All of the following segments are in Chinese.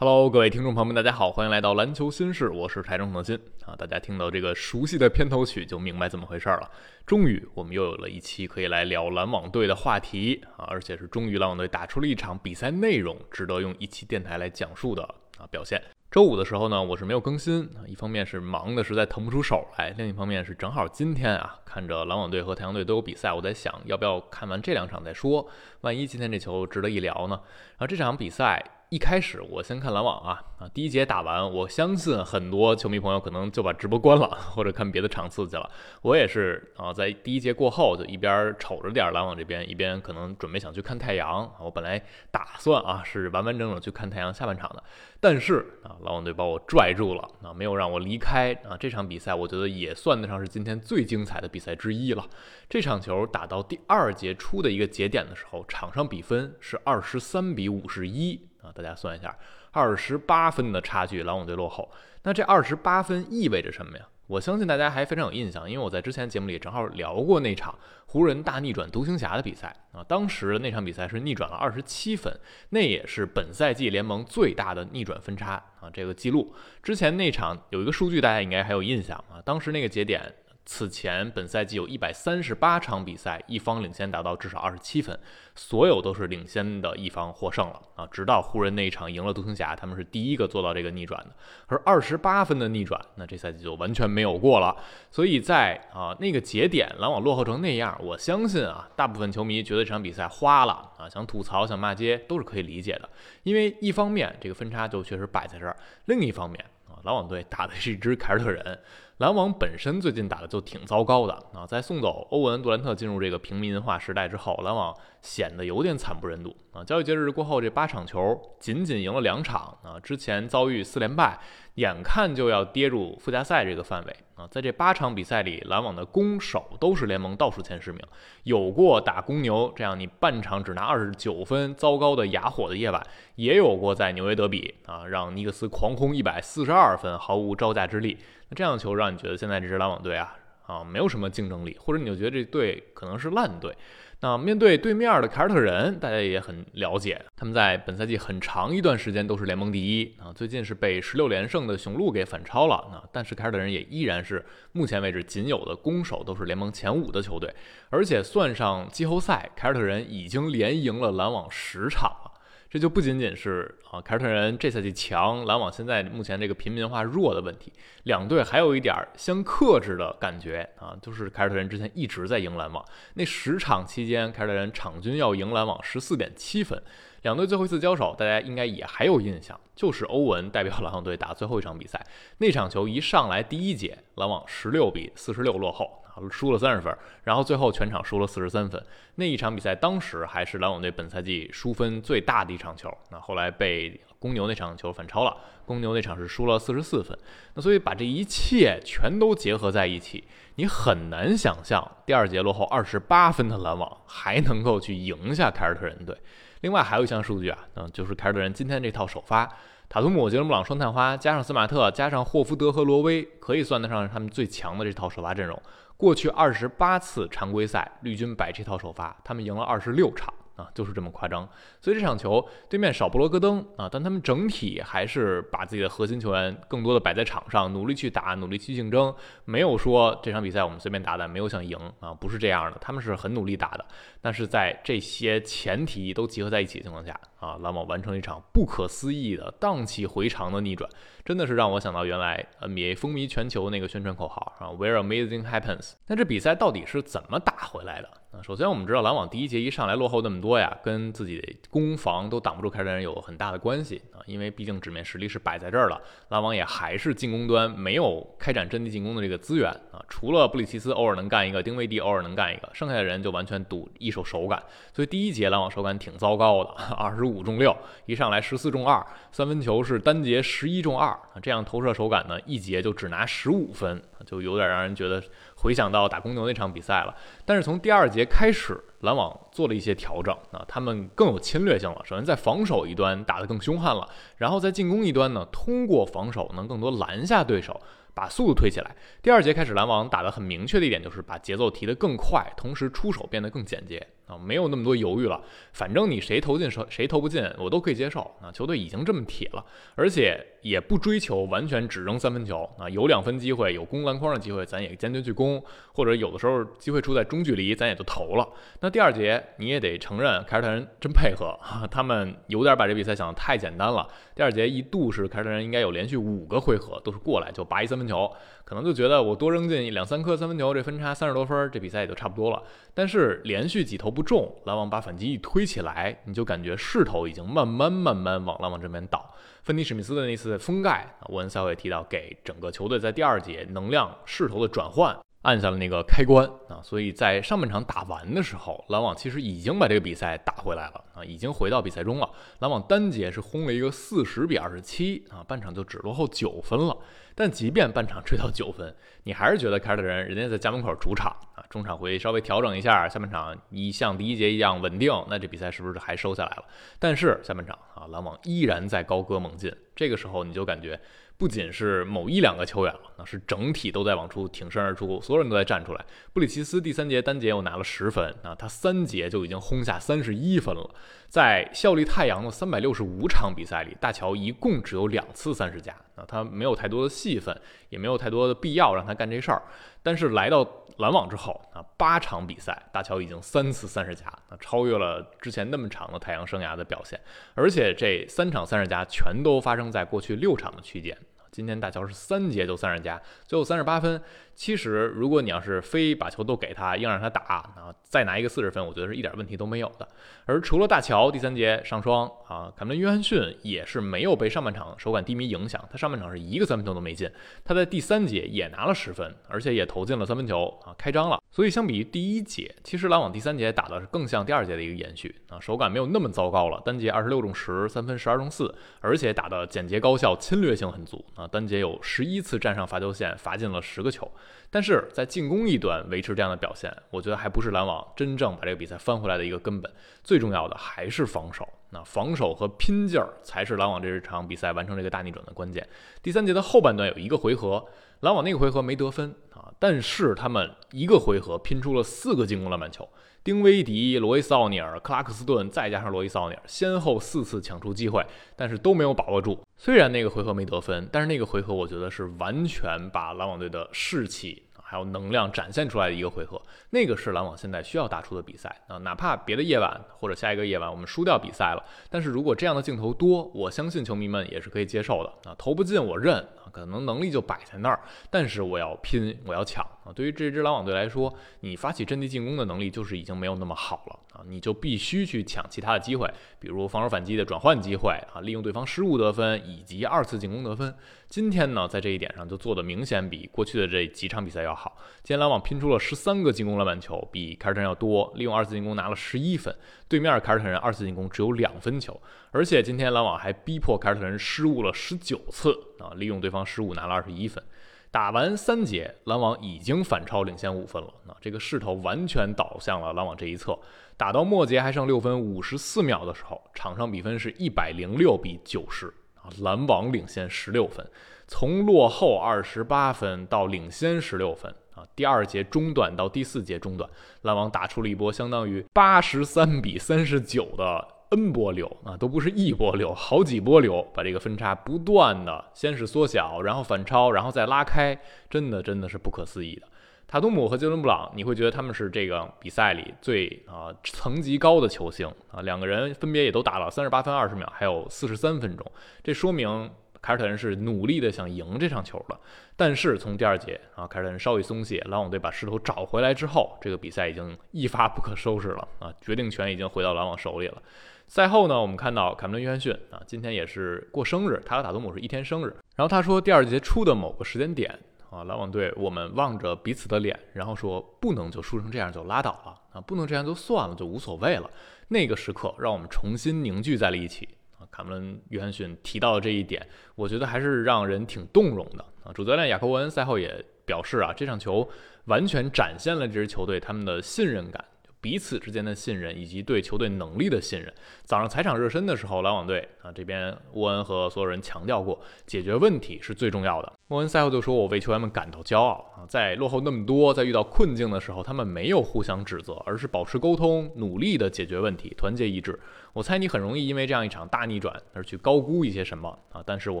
Hello，各位听众朋友们，大家好，欢迎来到篮球新事，我是台中腾新啊。大家听到这个熟悉的片头曲，就明白怎么回事了。终于，我们又有了一期可以来聊篮网队的话题啊，而且是终于篮网队打出了一场比赛内容值得用一期电台来讲述的啊表现。周五的时候呢，我是没有更新啊，一方面是忙的实在腾不出手来，另一方面是正好今天啊，看着篮网队和太阳队都有比赛，我在想要不要看完这两场再说，万一今天这球值得一聊呢？然后这场比赛。一开始我先看篮网啊啊，第一节打完，我相信很多球迷朋友可能就把直播关了，或者看别的场次去了。我也是啊，在第一节过后就一边瞅着点篮网这边，一边可能准备想去看太阳。我本来打算啊是完完整整去看太阳下半场的，但是啊篮网队把我拽住了啊，没有让我离开啊。这场比赛我觉得也算得上是今天最精彩的比赛之一了。这场球打到第二节初的一个节点的时候，场上比分是二十三比五十一。啊，大家算一下，二十八分的差距，篮网队落后。那这二十八分意味着什么呀？我相信大家还非常有印象，因为我在之前节目里正好聊过那场湖人大逆转独行侠的比赛啊。当时那场比赛是逆转了二十七分，那也是本赛季联盟最大的逆转分差啊。这个记录之前那场有一个数据，大家应该还有印象啊。当时那个节点。此前本赛季有一百三十八场比赛，一方领先达到至少二十七分，所有都是领先的一方获胜了啊！直到湖人那一场赢了独行侠，他们是第一个做到这个逆转的。而二十八分的逆转，那这赛季就完全没有过了。所以在啊那个节点，篮网落后成那样，我相信啊，大部分球迷觉得这场比赛花了啊，想吐槽、想骂街都是可以理解的。因为一方面这个分差就确实摆在这儿，另一方面啊，篮网队打的是一支凯尔特人。篮网本身最近打的就挺糟糕的啊，在送走欧文杜兰特进入这个平民化时代之后，篮网显得有点惨不忍睹啊。交易节日过后，这八场球仅仅赢了两场啊，之前遭遇四连败，眼看就要跌入附加赛这个范围啊。在这八场比赛里，篮网的攻守都是联盟倒数前十名，有过打公牛这样你半场只拿二十九分糟糕的哑火的夜晚，也有过在纽约德比啊让尼克斯狂轰一百四十二分，毫无招架之力。那这样的球让你觉得现在这支篮网队啊啊没有什么竞争力，或者你就觉得这队可能是烂队。那面对对面的凯尔特人，大家也很了解，他们在本赛季很长一段时间都是联盟第一啊，最近是被十六连胜的雄鹿给反超了啊。但是凯尔特人也依然是目前为止仅有的攻守都是联盟前五的球队，而且算上季后赛，凯尔特人已经连赢了篮网十场了。这就不仅仅是啊，凯尔特人这赛季强，篮网现在目前这个平民化弱的问题。两队还有一点相克制的感觉啊，就是凯尔特人之前一直在赢篮网，那十场期间，凯尔特人场均要赢篮网十四点七分。两队最后一次交手，大家应该也还有印象，就是欧文代表篮网队打最后一场比赛，那场球一上来第一节，篮网十六比四十六落后。输了三十分，然后最后全场输了四十三分。那一场比赛当时还是篮网队本赛季输分最大的一场球。那后来被公牛那场球反超了，公牛那场是输了四十四分。那所以把这一切全都结合在一起，你很难想象第二节落后二十八分的篮网还能够去赢下凯尔特人队。另外还有一项数据啊，嗯，就是凯尔特人今天这套首发。塔图姆、杰伦布朗双探花，加上斯马特，加上霍福德和罗威，可以算得上是他们最强的这套首发阵容。过去二十八次常规赛，绿军摆这套首发，他们赢了二十六场。啊，就是这么夸张，所以这场球对面少布罗戈登啊，但他们整体还是把自己的核心球员更多的摆在场上，努力去打，努力去竞争，没有说这场比赛我们随便打打，没有想赢啊，不是这样的，他们是很努力打的。但是在这些前提都集合在一起的情况下啊，篮网完成一场不可思议的荡气回肠的逆转，真的是让我想到原来 NBA 风靡全球那个宣传口号啊，Where amazing happens。那这比赛到底是怎么打回来的？啊，首先我们知道篮网第一节一上来落后那么多呀，跟自己攻防都挡不住凯尔特人有很大的关系啊，因为毕竟纸面实力是摆在这儿了，篮网也还是进攻端没有开展阵地进攻的这个资源啊，除了布里奇斯偶尔能干一个，丁威迪偶尔能干一个，剩下的人就完全赌一手手感，所以第一节篮网手感挺糟糕的，二十五中六，一上来十四中二，三分球是单节十一中二啊，这样投射手感呢，一节就只拿十五分，就有点让人觉得。回想到打公牛那场比赛了，但是从第二节开始，篮网做了一些调整啊，他们更有侵略性了。首先在防守一端打得更凶悍了，然后在进攻一端呢，通过防守能更多拦下对手。把速度推起来。第二节开始，篮网打得很明确的一点就是把节奏提得更快，同时出手变得更简洁啊，没有那么多犹豫了。反正你谁投进谁谁投不进，我都可以接受啊。球队已经这么铁了，而且也不追求完全只扔三分球啊，有两分机会，有攻篮筐的机会，咱也坚决去攻，或者有的时候机会出在中距离，咱也就投了。那第二节你也得承认，凯尔特人真配合啊，他们有点把这比赛想得太简单了。第二节一度是凯尔特人应该有连续五个回合都是过来就拔一三分球，可能就觉得我多扔进两三颗三分球，这分差三十多分，这比赛也就差不多了。但是连续几投不中，篮网把反击一推起来，你就感觉势头已经慢慢慢慢往篮网这边倒。芬尼史密斯的那次封盖，沃恩赛会提到，给整个球队在第二节能量势头的转换。按下了那个开关啊，所以在上半场打完的时候，篮网其实已经把这个比赛打回来了啊，已经回到比赛中了。篮网单节是轰了一个四十比二十七啊，半场就只落后九分了。但即便半场追到九分，你还是觉得凯尔特人人家在家门口主场啊，中场会稍微调整一下，下半场一像第一节一样稳定，那这比赛是不是还收下来了？但是下半场啊，篮网依然在高歌猛进，这个时候你就感觉。不仅是某一两个球员了，那是整体都在往出挺身而出，所有人都在站出来。布里奇斯第三节单节又拿了十分，啊，他三节就已经轰下三十一分了。在效力太阳的三百六十五场比赛里，大乔一共只有两次三十加，他没有太多的戏份，也没有太多的必要让他干这事儿。但是来到篮网之后，啊，八场比赛，大乔已经三次三十加，啊，超越了之前那么长的太阳生涯的表现。而且这三场三十加全都发生在过去六场的区间。今天大乔是三节就三十加，最后三十八分。其实，如果你要是非把球都给他，硬让他打，然后再拿一个四十分，我觉得是一点问题都没有的。而除了大乔第三节上双啊，凯文·约翰逊也是没有被上半场手感低迷影响，他上半场是一个三分球都没进，他在第三节也拿了十分，而且也投进了三分球啊，开张了。所以相比于第一节，其实篮网第三节打的是更像第二节的一个延续啊，手感没有那么糟糕了，单节二十六中十，三分十二中四，而且打的简洁高效，侵略性很足啊，单节有十一次站上罚球线，罚进了十个球。但是在进攻一端维持这样的表现，我觉得还不是篮网真正把这个比赛翻回来的一个根本。最重要的还是防守，那防守和拼劲儿才是篮网这场比赛完成这个大逆转的关键。第三节的后半段有一个回合，篮网那个回合没得分啊，但是他们一个回合拼出了四个进攻篮板球。丁威迪、罗伊斯奥尼尔、克拉克斯顿，再加上罗伊斯奥尼尔，先后四次抢出机会，但是都没有把握住。虽然那个回合没得分，但是那个回合我觉得是完全把篮网队的士气。还有能量展现出来的一个回合，那个是篮网现在需要打出的比赛啊！哪怕别的夜晚或者下一个夜晚我们输掉比赛了，但是如果这样的镜头多，我相信球迷们也是可以接受的啊！投不进我认，可能能力就摆在那儿，但是我要拼，我要抢啊！对于这支篮网队来说，你发起阵地进攻的能力就是已经没有那么好了啊！你就必须去抢其他的机会，比如防守反击的转换机会啊，利用对方失误得分以及二次进攻得分。今天呢，在这一点上就做的明显比过去的这几场比赛要好。今天篮网拼出了十三个进攻篮板球，比凯尔特人要多，利用二次进攻拿了十一分。对面凯尔特人二次进攻只有两分球，而且今天篮网还逼迫凯尔特人失误了十九次啊，利用对方失误拿了二十一分。打完三节，篮网已经反超领先五分了，那这个势头完全倒向了篮网这一侧。打到末节还剩六分五十四秒的时候，场上比分是一百零六比九十啊。篮网领先十六分，从落后二十八分到领先十六分第二节中段到第四节中段，篮网打出了一波相当于八十三比三十九的 N 波流啊，都不是一波流，好几波流，把这个分差不断的先是缩小，然后反超，然后再拉开，真的真的是不可思议的。塔图姆和杰伦布朗，你会觉得他们是这个比赛里最啊层级高的球星啊，两个人分别也都打了三十八分二十秒，还有四十三分钟，这说明凯尔特人是努力的想赢这场球的。但是从第二节啊，凯尔特人稍微松懈，篮网队把势头找回来之后，这个比赛已经一发不可收拾了啊，决定权已经回到篮网手里了。赛后呢，我们看到凯文·约翰逊啊，今天也是过生日，他和塔图姆是一天生日，然后他说第二节初的某个时间点。啊，篮网队，我们望着彼此的脸，然后说不能就输成这样就拉倒了啊，不能这样就算了，就无所谓了。那个时刻让我们重新凝聚在了一起啊。卡梅伦·约翰逊提到的这一点，我觉得还是让人挺动容的啊。主教练雅科文赛后也表示啊，这场球完全展现了这支球队他们的信任感。彼此之间的信任以及对球队能力的信任。早上踩场热身的时候，篮网队啊这边沃恩和所有人强调过，解决问题是最重要的。沃恩赛后就说：“我为球员们感到骄傲啊，在落后那么多，在遇到困境的时候，他们没有互相指责，而是保持沟通，努力的解决问题，团结一致。我猜你很容易因为这样一场大逆转而去高估一些什么啊，但是我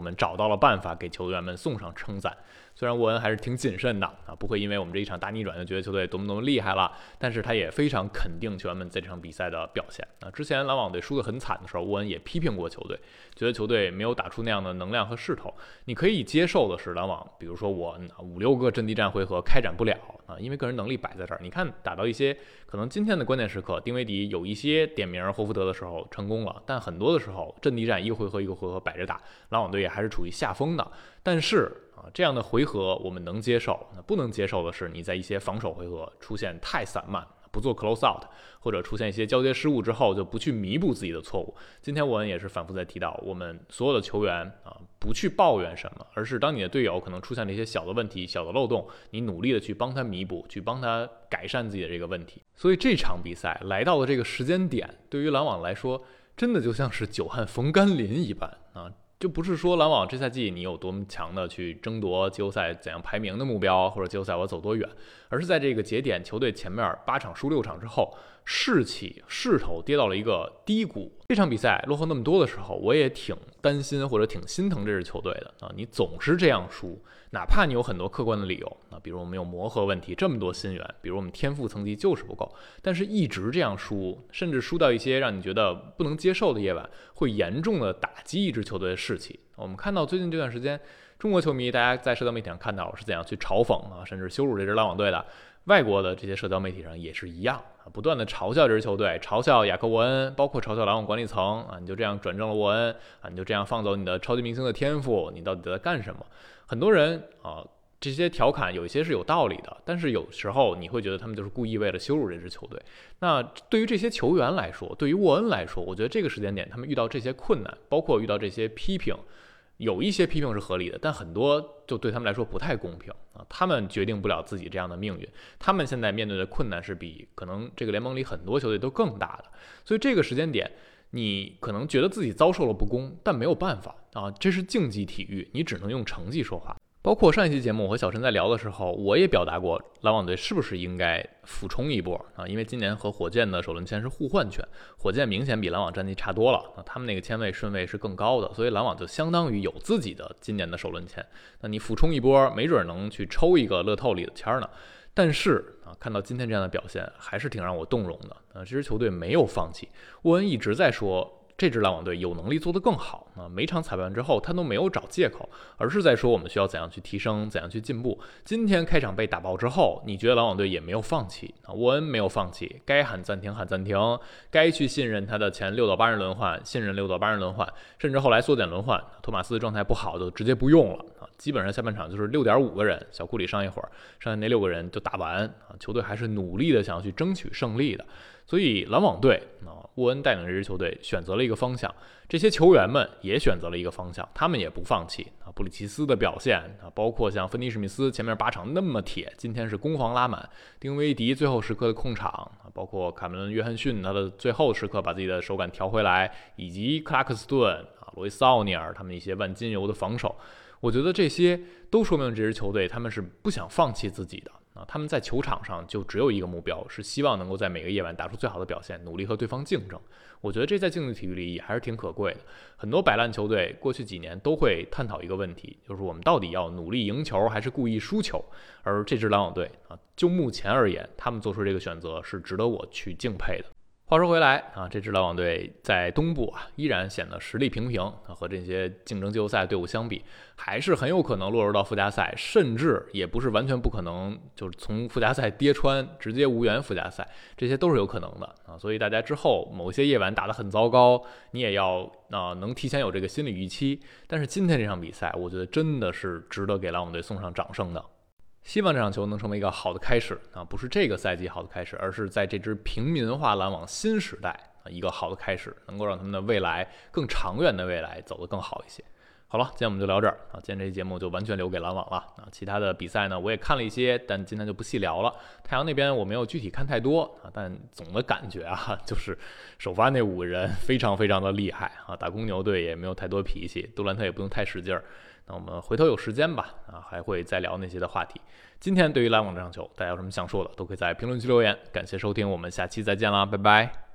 们找到了办法，给球员们送上称赞。”虽然沃恩还是挺谨慎的啊，不会因为我们这一场大逆转就觉得球队多么多么厉害了，但是他也非常肯定球员们在这场比赛的表现啊。之前篮网队输得很惨的时候，沃恩也批评过球队，觉得球队没有打出那样的能量和势头。你可以接受的是篮网，比如说我五六个阵地战回合开展不了啊，因为个人能力摆在这儿。你看打到一些可能今天的关键时刻，丁威迪有一些点名霍福德的时候成功了，但很多的时候阵地战一个回合一个回合摆着打，篮网队也还是处于下风的。但是。啊，这样的回合我们能接受。那不能接受的是，你在一些防守回合出现太散漫，不做 close out，或者出现一些交接失误之后就不去弥补自己的错误。今天我们也是反复在提到，我们所有的球员啊，不去抱怨什么，而是当你的队友可能出现了一些小的问题、小的漏洞，你努力的去帮他弥补，去帮他改善自己的这个问题。所以这场比赛来到了这个时间点，对于篮网来说，真的就像是久旱逢甘霖一般啊。就不是说篮网这赛季你有多么强的去争夺季后赛怎样排名的目标，或者季后赛我走多远，而是在这个节点，球队前面八场输六场之后。士气势头跌到了一个低谷。这场比赛落后那么多的时候，我也挺担心或者挺心疼这支球队的啊！你总是这样输，哪怕你有很多客观的理由啊，比如我们有磨合问题，这么多新援，比如我们天赋层级就是不够，但是一直这样输，甚至输到一些让你觉得不能接受的夜晚，会严重的打击一支球队的士气。我们看到最近这段时间，中国球迷大家在社交媒体上看到是怎样去嘲讽啊，甚至羞辱这支篮网队的。外国的这些社交媒体上也是一样啊，不断的嘲笑这支球队，嘲笑雅克沃恩，包括嘲笑篮网管理层啊，你就这样转正了沃恩啊，你就这样放走你的超级明星的天赋，你到底在干什么？很多人啊，这些调侃有一些是有道理的，但是有时候你会觉得他们就是故意为了羞辱这支球队。那对于这些球员来说，对于沃恩来说，我觉得这个时间点他们遇到这些困难，包括遇到这些批评。有一些批评是合理的，但很多就对他们来说不太公平啊！他们决定不了自己这样的命运，他们现在面对的困难是比可能这个联盟里很多球队都更大的。所以这个时间点，你可能觉得自己遭受了不公，但没有办法啊！这是竞技体育，你只能用成绩说话。包括上一期节目，我和小陈在聊的时候，我也表达过篮网队是不是应该俯冲一波啊？因为今年和火箭的首轮签是互换权，火箭明显比篮网战绩差多了啊，他们那个签位顺位是更高的，所以篮网就相当于有自己的今年的首轮签。那你俯冲一波，没准能去抽一个乐透里的签呢。但是啊，看到今天这样的表现，还是挺让我动容的啊！这支球队没有放弃，沃恩一直在说。这支篮网队有能力做得更好啊！每场裁判之后，他都没有找借口，而是在说我们需要怎样去提升，怎样去进步。今天开场被打爆之后，你觉得篮网队也没有放弃啊？沃恩没有放弃，该喊暂停喊暂停，该去信任他的前六到八人轮换，信任六到八人轮换，甚至后来缩减轮换，托马斯状态不好就直接不用了啊！基本上下半场就是六点五个人，小库里上一会儿，剩下那六个人就打完啊！球队还是努力的想要去争取胜利的。所以篮网队啊，沃恩带领这支球队选择了一个方向，这些球员们也选择了一个方向，他们也不放弃啊。布里奇斯的表现啊，包括像芬尼史密斯前面八场那么铁，今天是攻防拉满。丁威迪最后时刻的控场啊，包括卡梅伦约翰逊他的最后时刻把自己的手感调回来，以及克拉克斯顿啊、罗伊斯奥尼尔他们一些万金油的防守，我觉得这些都说明这支球队他们是不想放弃自己的。啊，他们在球场上就只有一个目标，是希望能够在每个夜晚打出最好的表现，努力和对方竞争。我觉得这在竞技体育里也还是挺可贵的。很多摆烂球队过去几年都会探讨一个问题，就是我们到底要努力赢球还是故意输球？而这支篮网队啊，就目前而言，他们做出这个选择是值得我去敬佩的。话说回来啊，这支篮网队在东部啊依然显得实力平平啊，和这些竞争季后赛队伍相比，还是很有可能落入到附加赛，甚至也不是完全不可能，就是从附加赛跌穿，直接无缘附加赛，这些都是有可能的啊。所以大家之后某些夜晚打得很糟糕，你也要啊能提前有这个心理预期。但是今天这场比赛，我觉得真的是值得给篮网队送上掌声的。希望这场球能成为一个好的开始啊，不是这个赛季好的开始，而是在这支平民化篮网新时代啊一个好的开始，能够让他们的未来更长远的未来走得更好一些。好了，今天我们就聊这儿啊。今天这期节目就完全留给篮网了啊。其他的比赛呢，我也看了一些，但今天就不细聊了。太阳那边我没有具体看太多啊，但总的感觉啊，就是首发那五个人非常非常的厉害啊。打公牛队也没有太多脾气，杜兰特也不用太使劲儿。那我们回头有时间吧啊，还会再聊那些的话题。今天对于篮网这场球，大家有什么想说的，都可以在评论区留言。感谢收听，我们下期再见啦，拜拜。